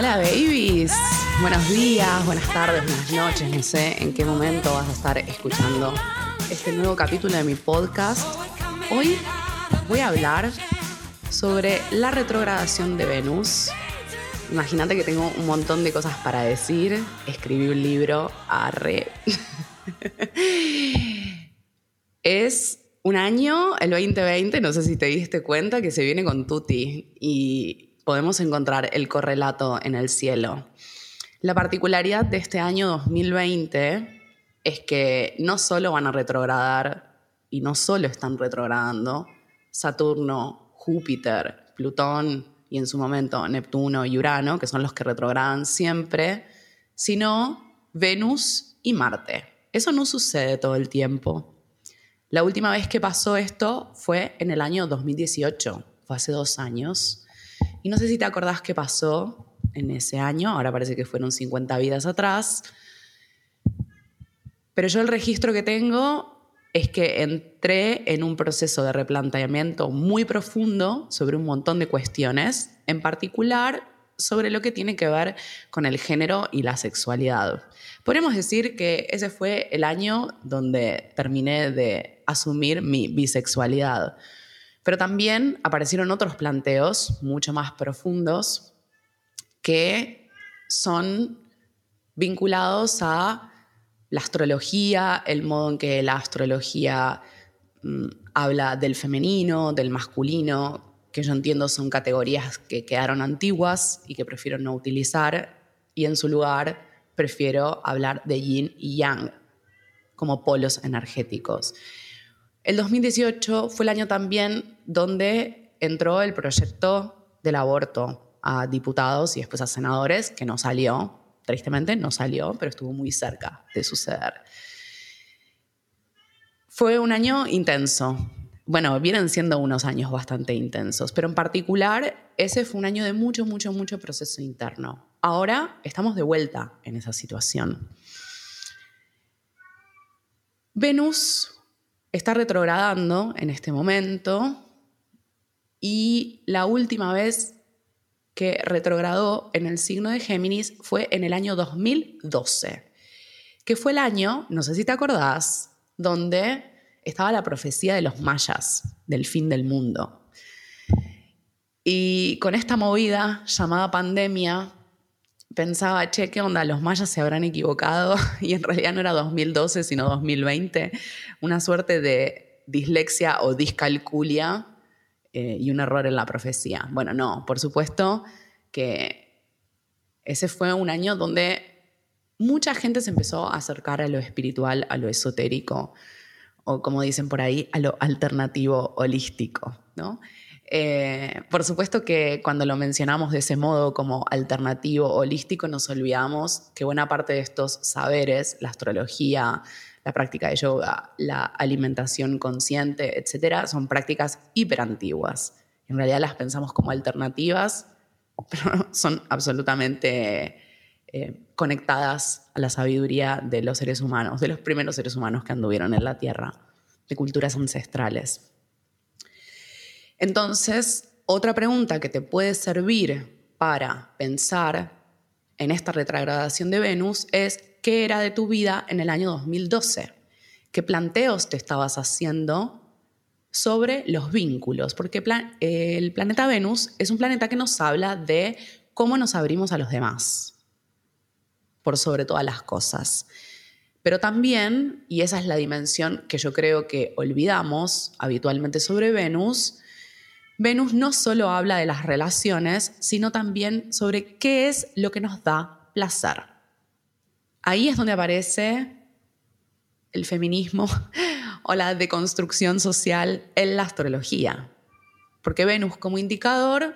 Hola babies, buenos días, buenas tardes, buenas noches, no sé en qué momento vas a estar escuchando este nuevo capítulo de mi podcast. Hoy voy a hablar sobre la retrogradación de Venus. Imagínate que tengo un montón de cosas para decir, escribí un libro, arre. es un año, el 2020, no sé si te diste cuenta, que se viene con Tuti y podemos encontrar el correlato en el cielo. La particularidad de este año 2020 es que no solo van a retrogradar, y no solo están retrogradando, Saturno, Júpiter, Plutón y en su momento Neptuno y Urano, que son los que retrogradan siempre, sino Venus y Marte. Eso no sucede todo el tiempo. La última vez que pasó esto fue en el año 2018, fue hace dos años. Y no sé si te acordás qué pasó en ese año, ahora parece que fueron 50 vidas atrás, pero yo el registro que tengo es que entré en un proceso de replanteamiento muy profundo sobre un montón de cuestiones, en particular sobre lo que tiene que ver con el género y la sexualidad. Podemos decir que ese fue el año donde terminé de asumir mi bisexualidad. Pero también aparecieron otros planteos mucho más profundos que son vinculados a la astrología, el modo en que la astrología mm, habla del femenino, del masculino, que yo entiendo son categorías que quedaron antiguas y que prefiero no utilizar, y en su lugar prefiero hablar de yin y yang como polos energéticos. El 2018 fue el año también donde entró el proyecto del aborto a diputados y después a senadores, que no salió, tristemente no salió, pero estuvo muy cerca de suceder. Fue un año intenso. Bueno, vienen siendo unos años bastante intensos, pero en particular ese fue un año de mucho, mucho, mucho proceso interno. Ahora estamos de vuelta en esa situación. Venus está retrogradando en este momento y la última vez que retrogradó en el signo de Géminis fue en el año 2012, que fue el año, no sé si te acordás, donde estaba la profecía de los mayas, del fin del mundo. Y con esta movida llamada pandemia, pensaba, che, ¿qué onda? Los mayas se habrán equivocado y en realidad no era 2012, sino 2020. Una suerte de dislexia o discalculia eh, y un error en la profecía. Bueno, no, por supuesto que ese fue un año donde mucha gente se empezó a acercar a lo espiritual, a lo esotérico, o como dicen por ahí, a lo alternativo holístico, ¿no? Eh, por supuesto que cuando lo mencionamos de ese modo como alternativo holístico, nos olvidamos que buena parte de estos saberes, la astrología, la práctica de yoga, la alimentación consciente, etcétera, son prácticas hiperantiguas. En realidad las pensamos como alternativas, pero son absolutamente eh, conectadas a la sabiduría de los seres humanos, de los primeros seres humanos que anduvieron en la Tierra, de culturas ancestrales. Entonces, otra pregunta que te puede servir para pensar en esta retrogradación de Venus es, ¿qué era de tu vida en el año 2012? ¿Qué planteos te estabas haciendo sobre los vínculos? Porque el planeta Venus es un planeta que nos habla de cómo nos abrimos a los demás, por sobre todas las cosas. Pero también, y esa es la dimensión que yo creo que olvidamos habitualmente sobre Venus, Venus no solo habla de las relaciones, sino también sobre qué es lo que nos da placer. Ahí es donde aparece el feminismo o la deconstrucción social en la astrología. Porque Venus como indicador,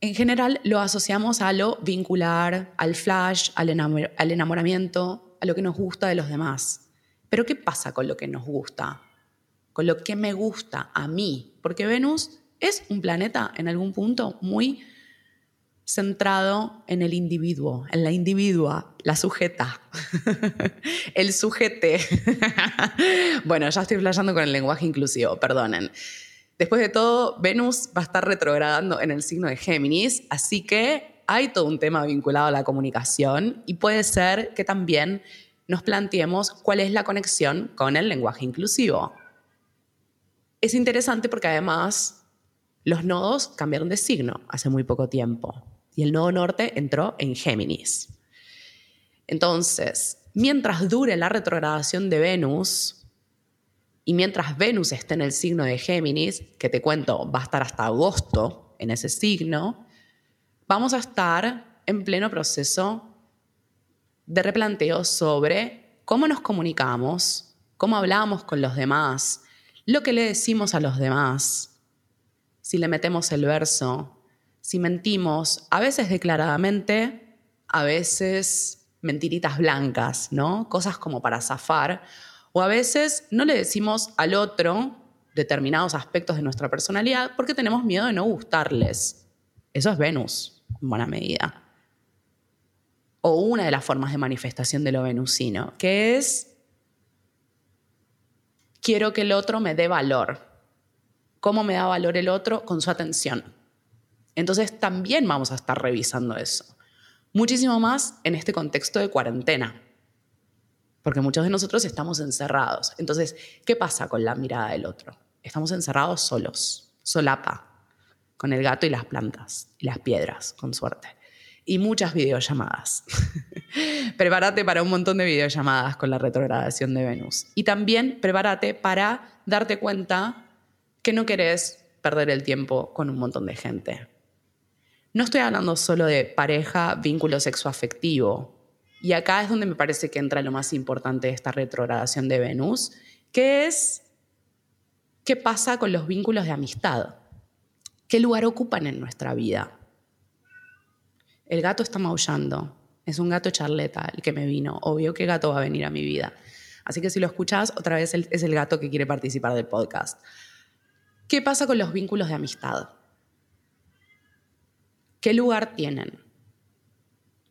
en general lo asociamos a lo vincular, al flash, al, enamoramiento, a lo que nos gusta de los demás. Pero ¿qué pasa con lo que nos gusta? Con lo que me gusta a mí. Porque Venus es un planeta en algún punto muy centrado en el individuo, en la individua, la sujeta, el sujete. bueno, ya estoy flasheando con el lenguaje inclusivo, perdonen. Después de todo, Venus va a estar retrogradando en el signo de Géminis, así que hay todo un tema vinculado a la comunicación y puede ser que también nos planteemos cuál es la conexión con el lenguaje inclusivo. Es interesante porque además los nodos cambiaron de signo hace muy poco tiempo y el nodo norte entró en Géminis. Entonces, mientras dure la retrogradación de Venus y mientras Venus esté en el signo de Géminis, que te cuento va a estar hasta agosto en ese signo, vamos a estar en pleno proceso de replanteo sobre cómo nos comunicamos, cómo hablamos con los demás, lo que le decimos a los demás, si le metemos el verso, si mentimos, a veces declaradamente, a veces mentiritas blancas, ¿no? Cosas como para zafar, o a veces no le decimos al otro determinados aspectos de nuestra personalidad porque tenemos miedo de no gustarles. Eso es Venus, en buena medida o una de las formas de manifestación de lo venusino, que es quiero que el otro me dé valor. ¿Cómo me da valor el otro? Con su atención. Entonces también vamos a estar revisando eso. Muchísimo más en este contexto de cuarentena, porque muchos de nosotros estamos encerrados. Entonces, ¿qué pasa con la mirada del otro? Estamos encerrados solos, solapa, con el gato y las plantas y las piedras, con suerte y muchas videollamadas. prepárate para un montón de videollamadas con la retrogradación de Venus. Y también prepárate para darte cuenta que no querés perder el tiempo con un montón de gente. No estoy hablando solo de pareja, vínculo sexoafectivo. Y acá es donde me parece que entra lo más importante de esta retrogradación de Venus, que es qué pasa con los vínculos de amistad. ¿Qué lugar ocupan en nuestra vida? El gato está maullando. Es un gato charleta el que me vino. Obvio que gato va a venir a mi vida. Así que si lo escuchas, otra vez es el gato que quiere participar del podcast. ¿Qué pasa con los vínculos de amistad? ¿Qué lugar tienen?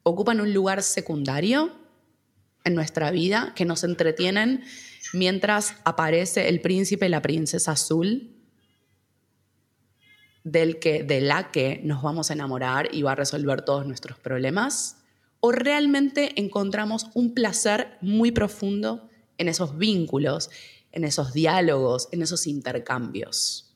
¿Ocupan un lugar secundario en nuestra vida que nos entretienen mientras aparece el príncipe y la princesa azul del que, de la que nos vamos a enamorar y va a resolver todos nuestros problemas? ¿O realmente encontramos un placer muy profundo en esos vínculos, en esos diálogos, en esos intercambios?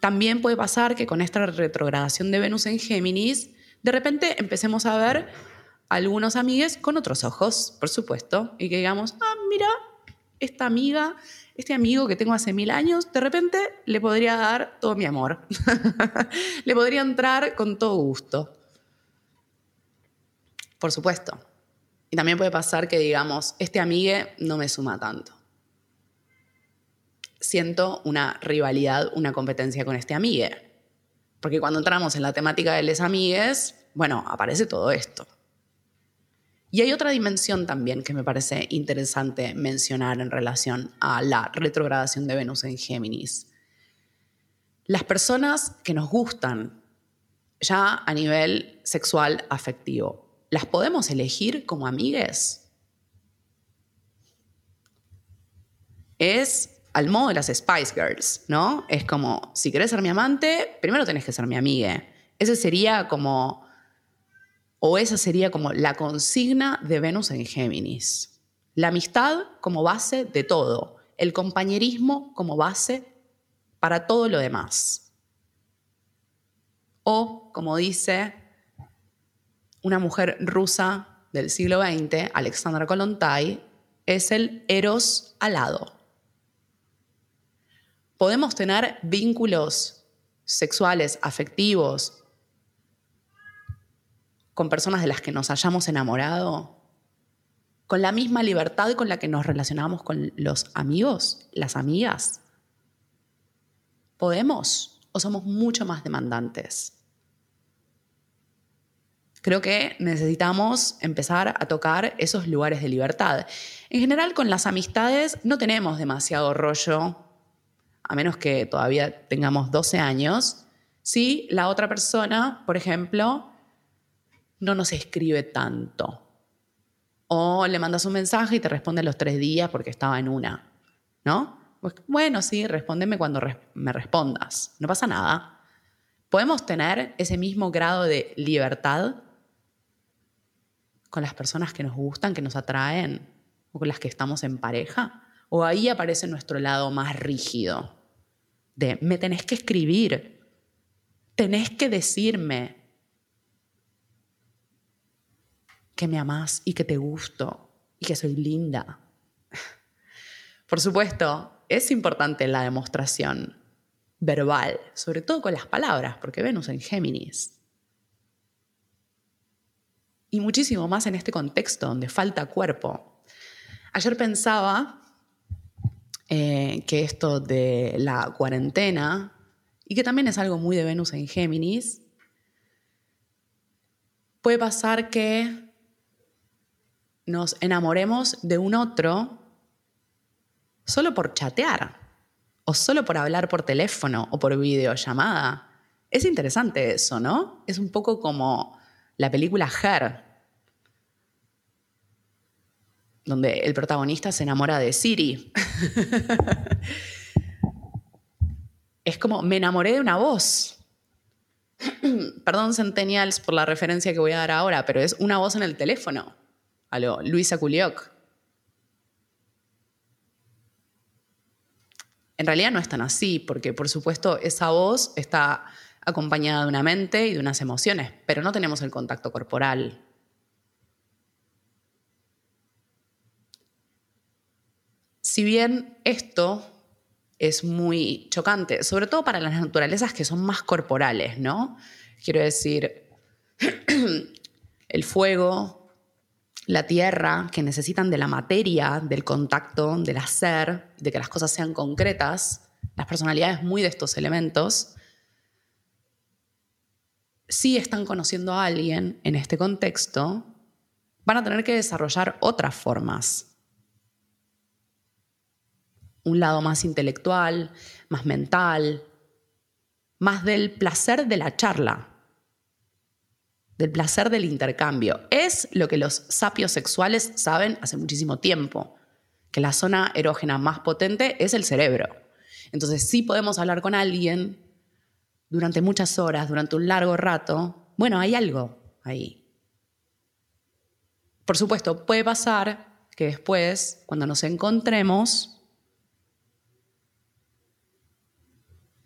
También puede pasar que con esta retrogradación de Venus en Géminis, de repente empecemos a ver algunos amigues con otros ojos, por supuesto, y que digamos, ah, mira, esta amiga este amigo que tengo hace mil años, de repente le podría dar todo mi amor. le podría entrar con todo gusto. Por supuesto. Y también puede pasar que digamos, este amigue no me suma tanto. Siento una rivalidad, una competencia con este amigue. Porque cuando entramos en la temática de les amigues, bueno, aparece todo esto. Y hay otra dimensión también que me parece interesante mencionar en relación a la retrogradación de Venus en Géminis. Las personas que nos gustan ya a nivel sexual afectivo, ¿las podemos elegir como amigues? Es al modo de las Spice Girls, ¿no? Es como, si querés ser mi amante, primero tenés que ser mi amiga. Ese sería como o esa sería como la consigna de Venus en Géminis. La amistad como base de todo, el compañerismo como base para todo lo demás. O, como dice una mujer rusa del siglo XX, Alexandra Kolontai, es el eros alado. Podemos tener vínculos sexuales, afectivos, con personas de las que nos hayamos enamorado, con la misma libertad con la que nos relacionamos con los amigos, las amigas? ¿Podemos o somos mucho más demandantes? Creo que necesitamos empezar a tocar esos lugares de libertad. En general, con las amistades no tenemos demasiado rollo, a menos que todavía tengamos 12 años, si la otra persona, por ejemplo, no nos escribe tanto. O le mandas un mensaje y te responde a los tres días porque estaba en una, ¿no? Pues, bueno, sí, respóndeme cuando me respondas, no pasa nada. ¿Podemos tener ese mismo grado de libertad con las personas que nos gustan, que nos atraen, o con las que estamos en pareja? ¿O ahí aparece nuestro lado más rígido? De, me tenés que escribir, tenés que decirme que me amás y que te gusto y que soy linda. Por supuesto, es importante la demostración verbal, sobre todo con las palabras, porque Venus en Géminis. Y muchísimo más en este contexto donde falta cuerpo. Ayer pensaba eh, que esto de la cuarentena, y que también es algo muy de Venus en Géminis, puede pasar que nos enamoremos de un otro solo por chatear o solo por hablar por teléfono o por videollamada. Es interesante eso, ¿no? Es un poco como la película Her, donde el protagonista se enamora de Siri. es como, me enamoré de una voz. Perdón, Centennials, por la referencia que voy a dar ahora, pero es una voz en el teléfono a Luisa Culioc. En realidad no es tan así, porque por supuesto esa voz está acompañada de una mente y de unas emociones, pero no tenemos el contacto corporal. Si bien esto es muy chocante, sobre todo para las naturalezas que son más corporales, ¿no? Quiero decir, el fuego, la tierra, que necesitan de la materia, del contacto, del hacer, de que las cosas sean concretas, las personalidades muy de estos elementos, si están conociendo a alguien en este contexto, van a tener que desarrollar otras formas. Un lado más intelectual, más mental, más del placer de la charla, del placer del intercambio. Es lo que los sapios sexuales saben hace muchísimo tiempo, que la zona erógena más potente es el cerebro. Entonces, si podemos hablar con alguien durante muchas horas, durante un largo rato, bueno, hay algo ahí. Por supuesto, puede pasar que después, cuando nos encontremos,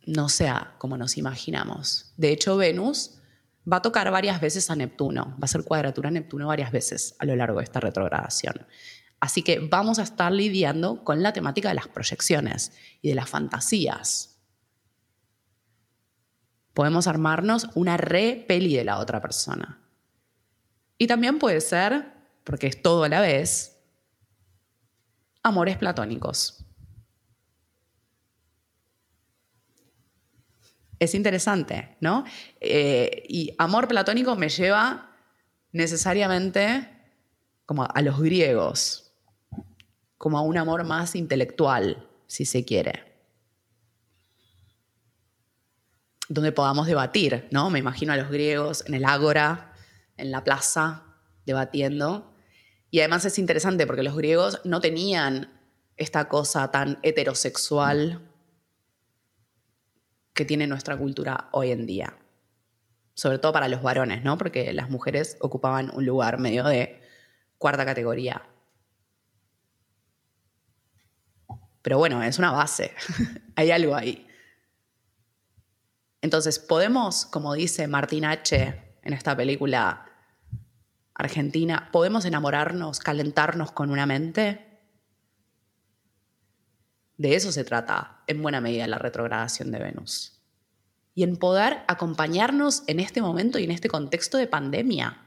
no sea como nos imaginamos. De hecho, Venus va a tocar varias veces a Neptuno, va a ser cuadratura a Neptuno varias veces a lo largo de esta retrogradación. Así que vamos a estar lidiando con la temática de las proyecciones y de las fantasías. Podemos armarnos una re peli de la otra persona. Y también puede ser, porque es todo a la vez, amores platónicos. es interesante, ¿no? Eh, y amor platónico me lleva necesariamente como a los griegos, como a un amor más intelectual, si se quiere. Donde podamos debatir, ¿no? Me imagino a los griegos en el ágora, en la plaza, debatiendo. Y además es interesante porque los griegos no tenían esta cosa tan heterosexual que tiene nuestra cultura hoy en día. Sobre todo para los varones, ¿no? Porque las mujeres ocupaban un lugar medio de cuarta categoría. Pero bueno, es una base. Hay algo ahí. Entonces, podemos, como dice Martín H. en esta película argentina, ¿podemos enamorarnos, calentarnos con una mente? De eso se trata en buena medida la retrogradación de Venus. Y en poder acompañarnos en este momento y en este contexto de pandemia.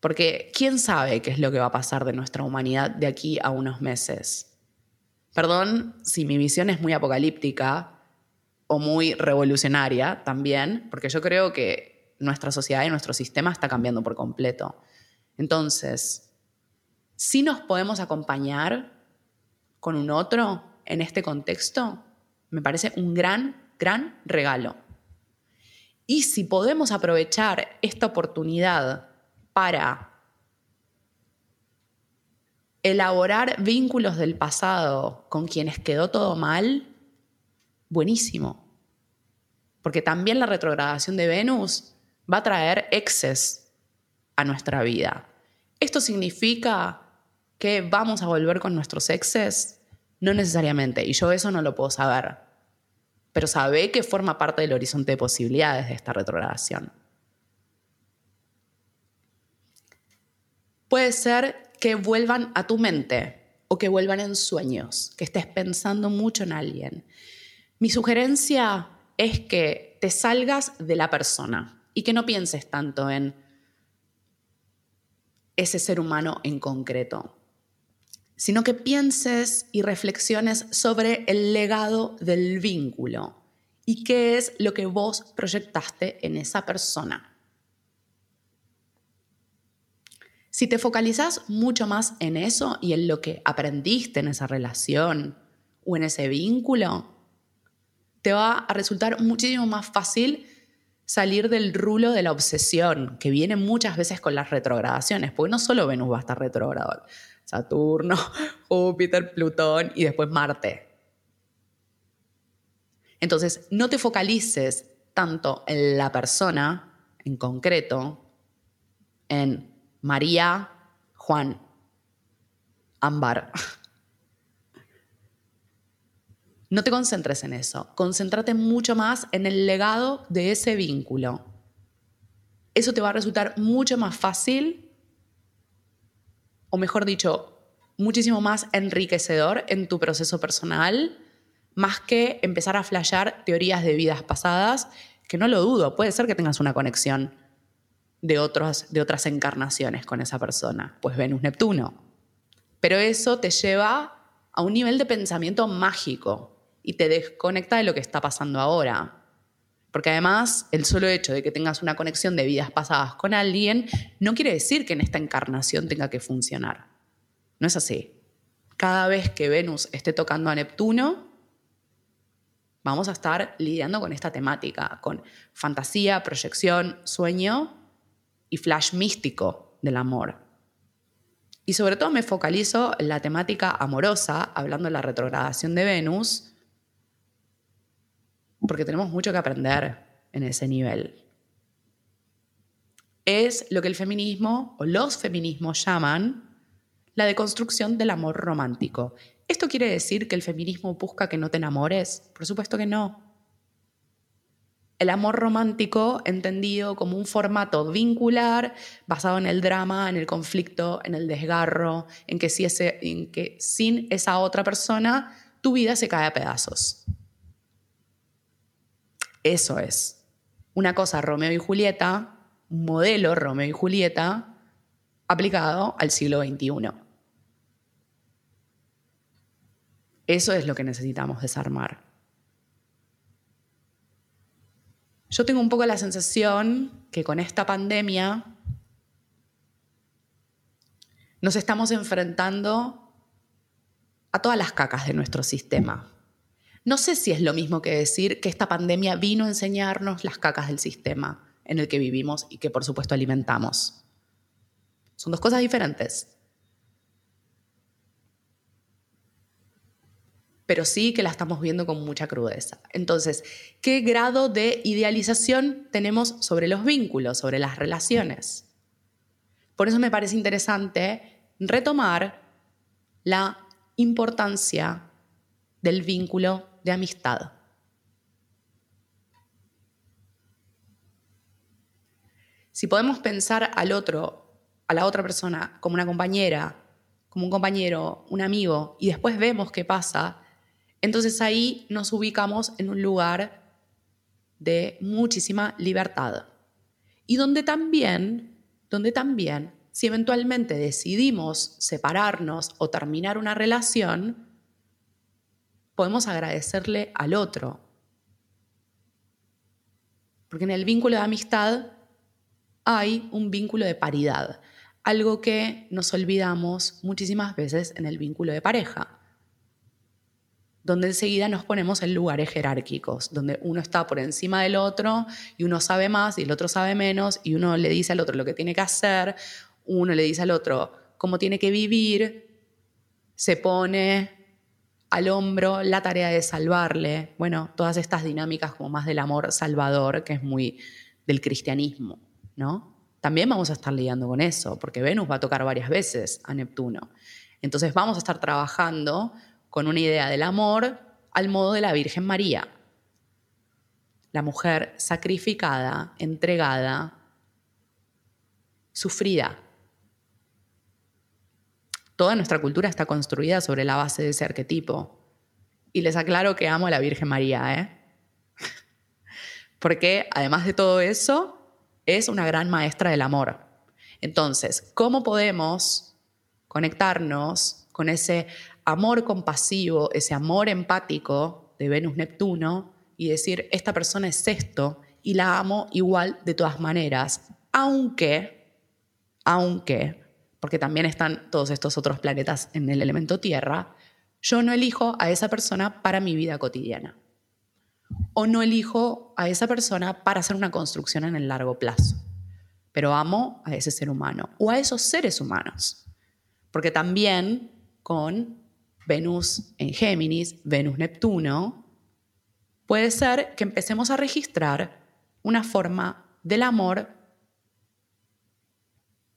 Porque ¿quién sabe qué es lo que va a pasar de nuestra humanidad de aquí a unos meses? Perdón si mi visión es muy apocalíptica o muy revolucionaria también, porque yo creo que nuestra sociedad y nuestro sistema está cambiando por completo. Entonces, si nos podemos acompañar con un otro en este contexto, me parece un gran, gran regalo. Y si podemos aprovechar esta oportunidad para elaborar vínculos del pasado con quienes quedó todo mal, buenísimo. Porque también la retrogradación de Venus va a traer exes a nuestra vida. ¿Esto significa que vamos a volver con nuestros exes? No necesariamente, y yo eso no lo puedo saber. Pero sabe que forma parte del horizonte de posibilidades de esta retrogradación. Puede ser que vuelvan a tu mente o que vuelvan en sueños, que estés pensando mucho en alguien. Mi sugerencia es que te salgas de la persona y que no pienses tanto en ese ser humano en concreto, sino que pienses y reflexiones sobre el legado del vínculo y qué es lo que vos proyectaste en esa persona. Si te focalizas mucho más en eso y en lo que aprendiste en esa relación o en ese vínculo, te va a resultar muchísimo más fácil salir del rulo de la obsesión, que viene muchas veces con las retrogradaciones, porque no solo Venus va a estar retrogrado, Saturno, Júpiter, Plutón y después Marte. Entonces, no te focalices tanto en la persona en concreto, en María, Juan, Ámbar. No te concentres en eso, concéntrate mucho más en el legado de ese vínculo. Eso te va a resultar mucho más fácil, o mejor dicho, muchísimo más enriquecedor en tu proceso personal, más que empezar a flashear teorías de vidas pasadas, que no lo dudo, puede ser que tengas una conexión de, otros, de otras encarnaciones con esa persona, pues Venus-Neptuno. Pero eso te lleva a un nivel de pensamiento mágico y te desconecta de lo que está pasando ahora. Porque además, el solo hecho de que tengas una conexión de vidas pasadas con alguien no quiere decir que en esta encarnación tenga que funcionar. No es así. Cada vez que Venus esté tocando a Neptuno, vamos a estar lidiando con esta temática, con fantasía, proyección, sueño y flash místico del amor. Y sobre todo me focalizo en la temática amorosa, hablando de la retrogradación de Venus, porque tenemos mucho que aprender en ese nivel. Es lo que el feminismo o los feminismos llaman la deconstrucción del amor romántico. ¿Esto quiere decir que el feminismo busca que no te enamores? Por supuesto que no el amor romántico entendido como un formato vincular basado en el drama, en el conflicto, en el desgarro, en que, si ese, en que sin esa otra persona tu vida se cae a pedazos. Eso es. Una cosa Romeo y Julieta, un modelo Romeo y Julieta aplicado al siglo XXI. Eso es lo que necesitamos desarmar. Yo tengo un poco la sensación que con esta pandemia nos estamos enfrentando a todas las cacas de nuestro sistema. No sé si es lo mismo que decir que esta pandemia vino a enseñarnos las cacas del sistema en el que vivimos y que por supuesto alimentamos. Son dos cosas diferentes. Pero sí que la estamos viendo con mucha crudeza. Entonces, ¿qué grado de idealización tenemos sobre los vínculos, sobre las relaciones? Por eso me parece interesante retomar la importancia del vínculo de amistad. Si podemos pensar al otro, a la otra persona, como una compañera, como un compañero, un amigo, y después vemos qué pasa, entonces ahí nos ubicamos en un lugar de muchísima libertad. Y donde también, donde también, si eventualmente decidimos separarnos o terminar una relación, podemos agradecerle al otro. Porque en el vínculo de amistad hay un vínculo de paridad, algo que nos olvidamos muchísimas veces en el vínculo de pareja donde enseguida nos ponemos en lugares jerárquicos, donde uno está por encima del otro y uno sabe más y el otro sabe menos y uno le dice al otro lo que tiene que hacer, uno le dice al otro cómo tiene que vivir se pone al hombro la tarea de salvarle. Bueno, todas estas dinámicas como más del amor salvador, que es muy del cristianismo, ¿no? También vamos a estar lidiando con eso, porque Venus va a tocar varias veces a Neptuno. Entonces vamos a estar trabajando con una idea del amor al modo de la Virgen María. La mujer sacrificada, entregada, sufrida. Toda nuestra cultura está construida sobre la base de ese arquetipo. Y les aclaro que amo a la Virgen María, ¿eh? Porque además de todo eso, es una gran maestra del amor. Entonces, ¿cómo podemos conectarnos con ese amor compasivo, ese amor empático de Venus-Neptuno y decir, esta persona es esto y la amo igual de todas maneras, aunque, aunque, porque también están todos estos otros planetas en el elemento Tierra, yo no elijo a esa persona para mi vida cotidiana o no elijo a esa persona para hacer una construcción en el largo plazo. Pero amo a ese ser humano o a esos seres humanos. Porque también con Venus en Géminis, Venus-Neptuno, puede ser que empecemos a registrar una forma del amor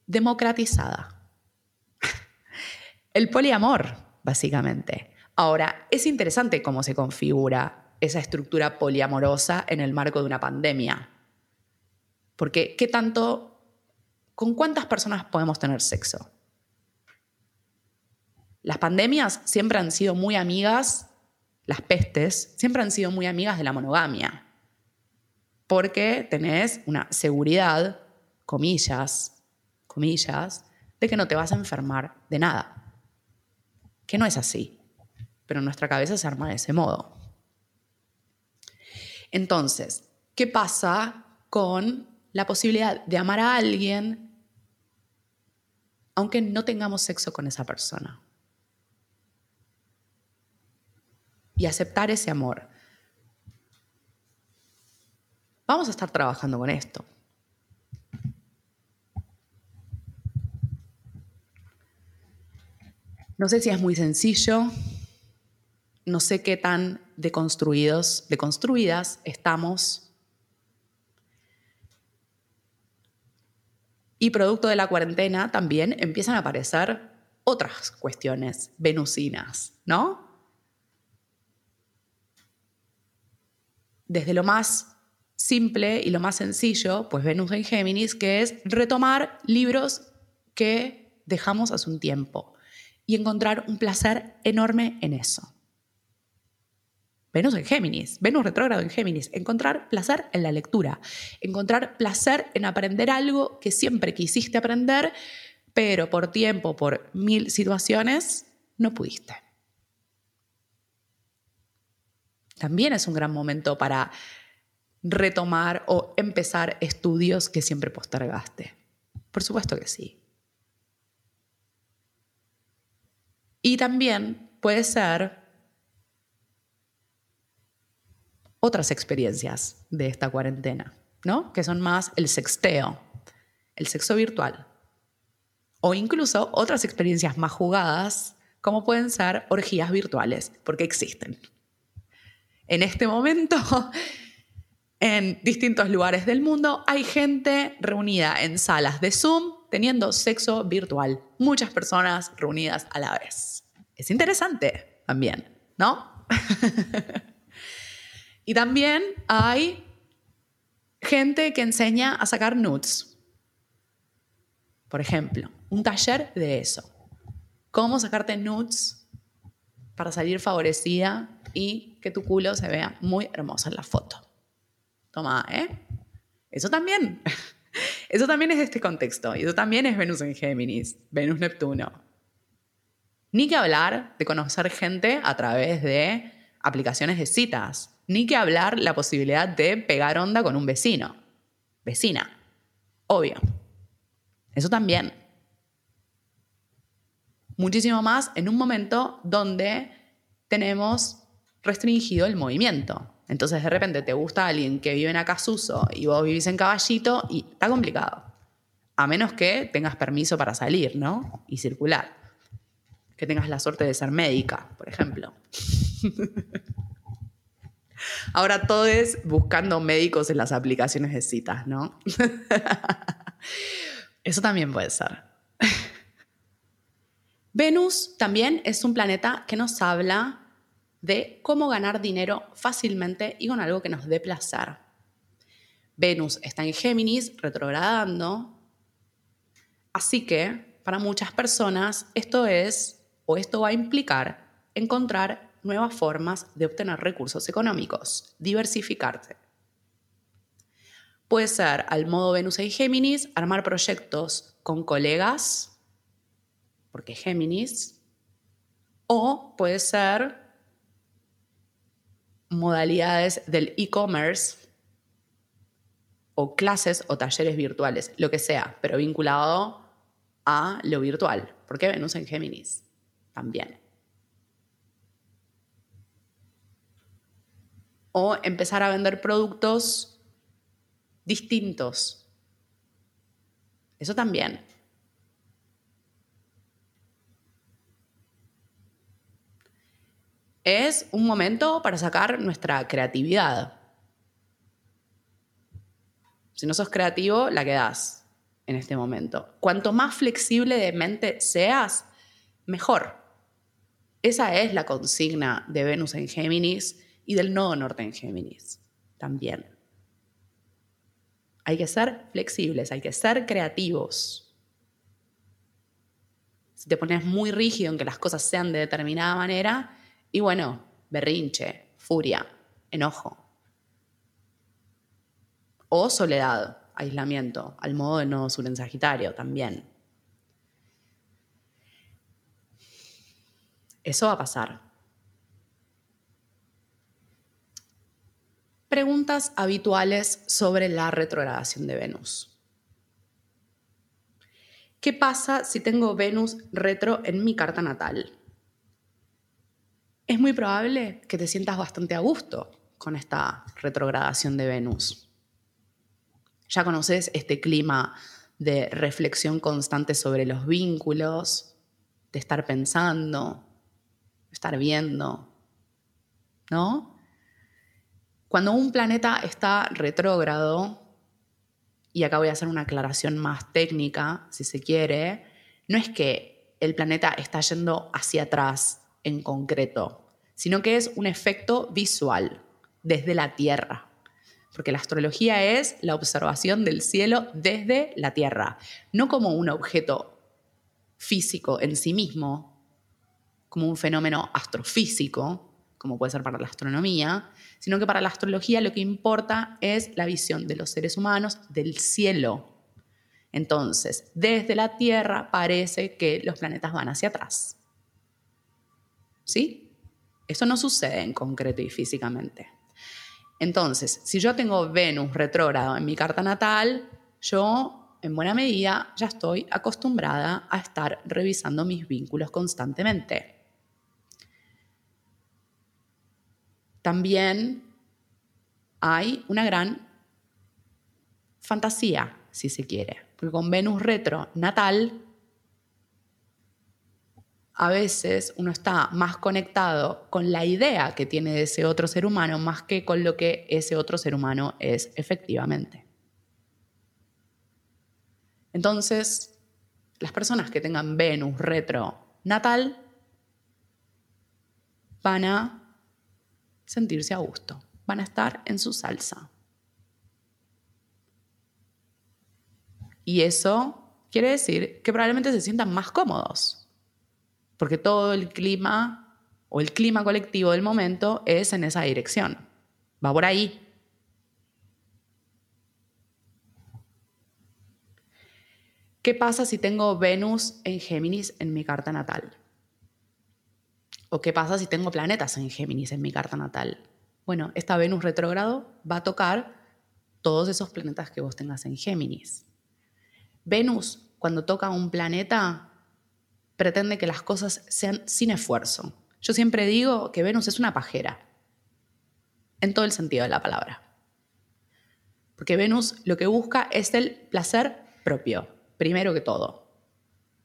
democratizada. El poliamor, básicamente. Ahora, es interesante cómo se configura esa estructura poliamorosa en el marco de una pandemia. Porque, ¿qué tanto, con cuántas personas podemos tener sexo? Las pandemias siempre han sido muy amigas, las pestes siempre han sido muy amigas de la monogamia, porque tenés una seguridad, comillas, comillas, de que no te vas a enfermar de nada. Que no es así, pero nuestra cabeza se arma de ese modo. Entonces, ¿qué pasa con la posibilidad de amar a alguien aunque no tengamos sexo con esa persona? Y aceptar ese amor. Vamos a estar trabajando con esto. No sé si es muy sencillo, no sé qué tan deconstruidos, deconstruidas estamos. Y producto de la cuarentena también empiezan a aparecer otras cuestiones venusinas, ¿no? Desde lo más simple y lo más sencillo, pues Venus en Géminis, que es retomar libros que dejamos hace un tiempo y encontrar un placer enorme en eso. Venus en Géminis, Venus retrógrado en Géminis, encontrar placer en la lectura, encontrar placer en aprender algo que siempre quisiste aprender, pero por tiempo, por mil situaciones, no pudiste. También es un gran momento para retomar o empezar estudios que siempre postergaste. Por supuesto que sí. Y también puede ser otras experiencias de esta cuarentena, ¿no? Que son más el sexteo, el sexo virtual. O incluso otras experiencias más jugadas, como pueden ser orgías virtuales, porque existen. En este momento, en distintos lugares del mundo, hay gente reunida en salas de Zoom teniendo sexo virtual. Muchas personas reunidas a la vez. Es interesante también, ¿no? Y también hay gente que enseña a sacar nudes. Por ejemplo, un taller de eso. Cómo sacarte nudes para salir favorecida y que tu culo se vea muy hermoso en la foto. Toma, ¿eh? Eso también. Eso también es este contexto. Y eso también es Venus en Géminis, Venus Neptuno. Ni que hablar de conocer gente a través de aplicaciones de citas. Ni que hablar la posibilidad de pegar onda con un vecino. Vecina. Obvio. Eso también. Muchísimo más en un momento donde tenemos restringido el movimiento. Entonces de repente te gusta alguien que vive en Acasuso y vos vivís en Caballito y está complicado. A menos que tengas permiso para salir, ¿no? Y circular. que tengas la suerte de ser médica, por ejemplo. Ahora todo es buscando médicos en las aplicaciones de citas, ¿no? Eso también puede ser. Venus también es un planeta que nos habla de cómo ganar dinero fácilmente y con algo que nos dé placer. Venus está en Géminis, retrogradando. Así que para muchas personas esto es o esto va a implicar encontrar nuevas formas de obtener recursos económicos, diversificarse. Puede ser al modo Venus y Géminis, armar proyectos con colegas, porque Géminis, o puede ser modalidades del e-commerce o clases o talleres virtuales, lo que sea, pero vinculado a lo virtual, porque Venus en Géminis también. O empezar a vender productos distintos. Eso también. Es un momento para sacar nuestra creatividad. Si no sos creativo, la quedás en este momento. Cuanto más flexible de mente seas, mejor. Esa es la consigna de Venus en Géminis y del nodo norte en Géminis también. Hay que ser flexibles, hay que ser creativos. Si te pones muy rígido en que las cosas sean de determinada manera, y bueno, berrinche, furia, enojo. O soledad, aislamiento, al modo de nodo sur en Sagitario también. Eso va a pasar. Preguntas habituales sobre la retrogradación de Venus. ¿Qué pasa si tengo Venus retro en mi carta natal? Es muy probable que te sientas bastante a gusto con esta retrogradación de Venus. Ya conoces este clima de reflexión constante sobre los vínculos, de estar pensando, estar viendo, ¿no? Cuando un planeta está retrógrado, y acá voy a hacer una aclaración más técnica, si se quiere, no es que el planeta está yendo hacia atrás en concreto, sino que es un efecto visual desde la Tierra. Porque la astrología es la observación del cielo desde la Tierra, no como un objeto físico en sí mismo, como un fenómeno astrofísico, como puede ser para la astronomía, sino que para la astrología lo que importa es la visión de los seres humanos del cielo. Entonces, desde la Tierra parece que los planetas van hacia atrás. ¿Sí? Eso no sucede en concreto y físicamente. Entonces, si yo tengo Venus retrógrado en mi carta natal, yo en buena medida ya estoy acostumbrada a estar revisando mis vínculos constantemente. también hay una gran fantasía, si se quiere. Porque con Venus retro natal, a veces uno está más conectado con la idea que tiene de ese otro ser humano más que con lo que ese otro ser humano es efectivamente. Entonces, las personas que tengan Venus retro natal van a sentirse a gusto, van a estar en su salsa. Y eso quiere decir que probablemente se sientan más cómodos, porque todo el clima o el clima colectivo del momento es en esa dirección, va por ahí. ¿Qué pasa si tengo Venus en Géminis en mi carta natal? ¿O qué pasa si tengo planetas en Géminis en mi carta natal? Bueno, esta Venus retrógrado va a tocar todos esos planetas que vos tengas en Géminis. Venus, cuando toca un planeta, pretende que las cosas sean sin esfuerzo. Yo siempre digo que Venus es una pajera, en todo el sentido de la palabra. Porque Venus lo que busca es el placer propio, primero que todo.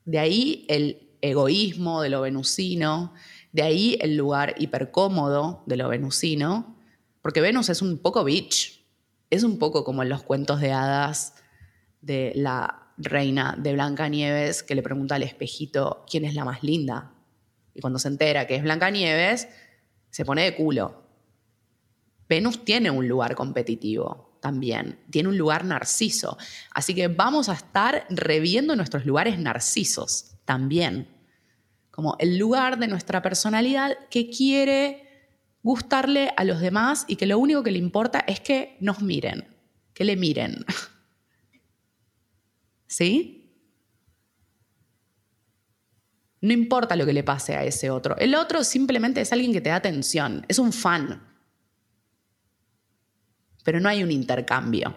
De ahí el egoísmo de lo venusino, de ahí el lugar hipercómodo de lo venusino, porque Venus es un poco bitch, es un poco como en los cuentos de hadas de la reina de Blancanieves que le pregunta al espejito quién es la más linda. Y cuando se entera que es Blancanieves, se pone de culo. Venus tiene un lugar competitivo también, tiene un lugar narciso. Así que vamos a estar reviendo nuestros lugares narcisos también. Como el lugar de nuestra personalidad que quiere gustarle a los demás y que lo único que le importa es que nos miren, que le miren. ¿Sí? No importa lo que le pase a ese otro. El otro simplemente es alguien que te da atención, es un fan. Pero no hay un intercambio.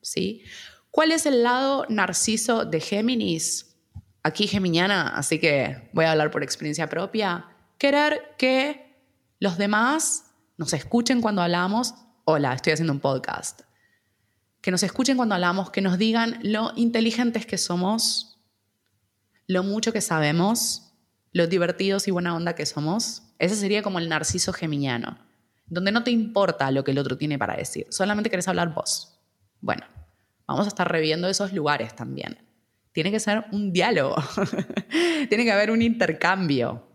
¿Sí? ¿Cuál es el lado narciso de Géminis? Aquí geminiana, así que voy a hablar por experiencia propia. Querer que los demás nos escuchen cuando hablamos, hola, estoy haciendo un podcast, que nos escuchen cuando hablamos, que nos digan lo inteligentes que somos, lo mucho que sabemos, lo divertidos y buena onda que somos. Ese sería como el narciso geminiano, donde no te importa lo que el otro tiene para decir, solamente querés hablar vos. Bueno, vamos a estar reviendo esos lugares también. Tiene que ser un diálogo, tiene que haber un intercambio,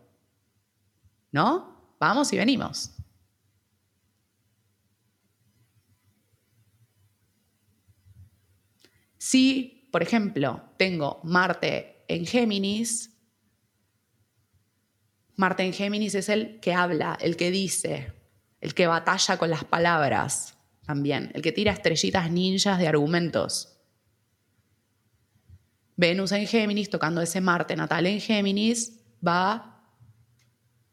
¿no? Vamos y venimos. Si, por ejemplo, tengo Marte en Géminis, Marte en Géminis es el que habla, el que dice, el que batalla con las palabras también, el que tira estrellitas ninjas de argumentos. Venus en Géminis, tocando ese Marte natal en Géminis, va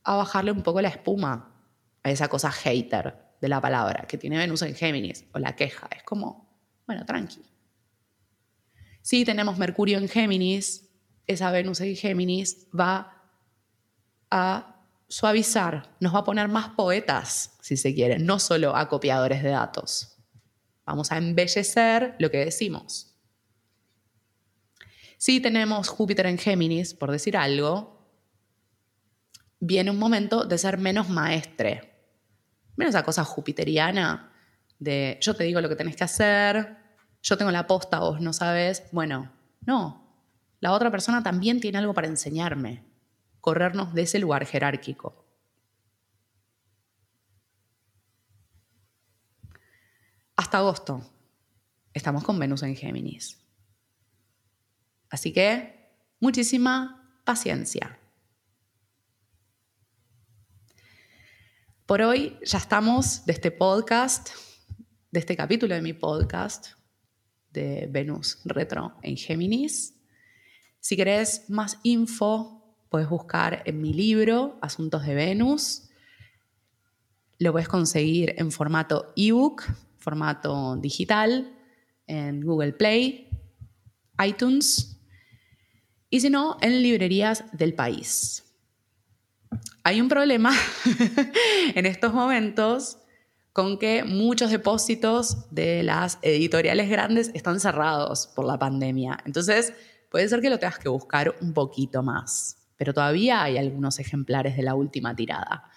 a bajarle un poco la espuma a esa cosa hater de la palabra que tiene Venus en Géminis o la queja. Es como, bueno, tranqui. Si tenemos Mercurio en Géminis, esa Venus en Géminis va a suavizar, nos va a poner más poetas, si se quiere, no solo a copiadores de datos. Vamos a embellecer lo que decimos. Si tenemos Júpiter en Géminis, por decir algo, viene un momento de ser menos maestre. Menos esa cosa jupiteriana de yo te digo lo que tenés que hacer, yo tengo la posta, vos no sabes. Bueno, no. La otra persona también tiene algo para enseñarme. Corrernos de ese lugar jerárquico. Hasta agosto estamos con Venus en Géminis. Así que muchísima paciencia. Por hoy ya estamos de este podcast, de este capítulo de mi podcast de Venus Retro en Géminis. Si querés más info, puedes buscar en mi libro Asuntos de Venus. Lo puedes conseguir en formato ebook, formato digital, en Google Play, iTunes y si no, en librerías del país. Hay un problema en estos momentos con que muchos depósitos de las editoriales grandes están cerrados por la pandemia. Entonces, puede ser que lo tengas que buscar un poquito más, pero todavía hay algunos ejemplares de la última tirada.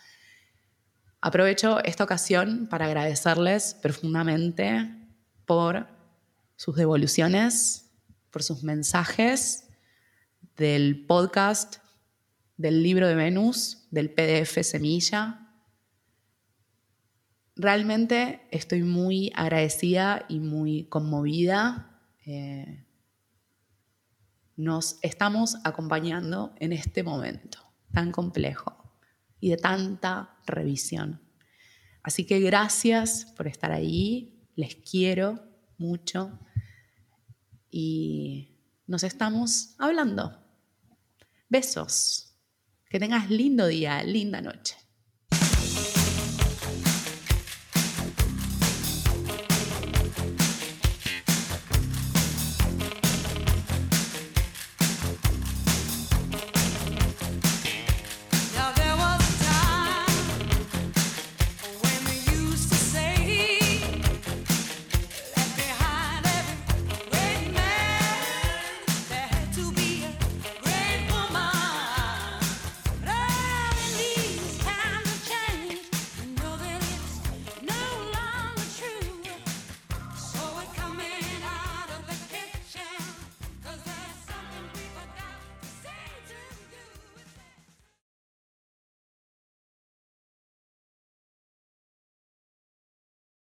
Aprovecho esta ocasión para agradecerles profundamente por sus devoluciones, por sus mensajes del podcast del libro de Venus, del PDF Semilla. Realmente estoy muy agradecida y muy conmovida. Eh, nos estamos acompañando en este momento tan complejo y de tanta revisión. Así que gracias por estar ahí, les quiero mucho y nos estamos hablando. Besos. Que tengas lindo día, linda noche.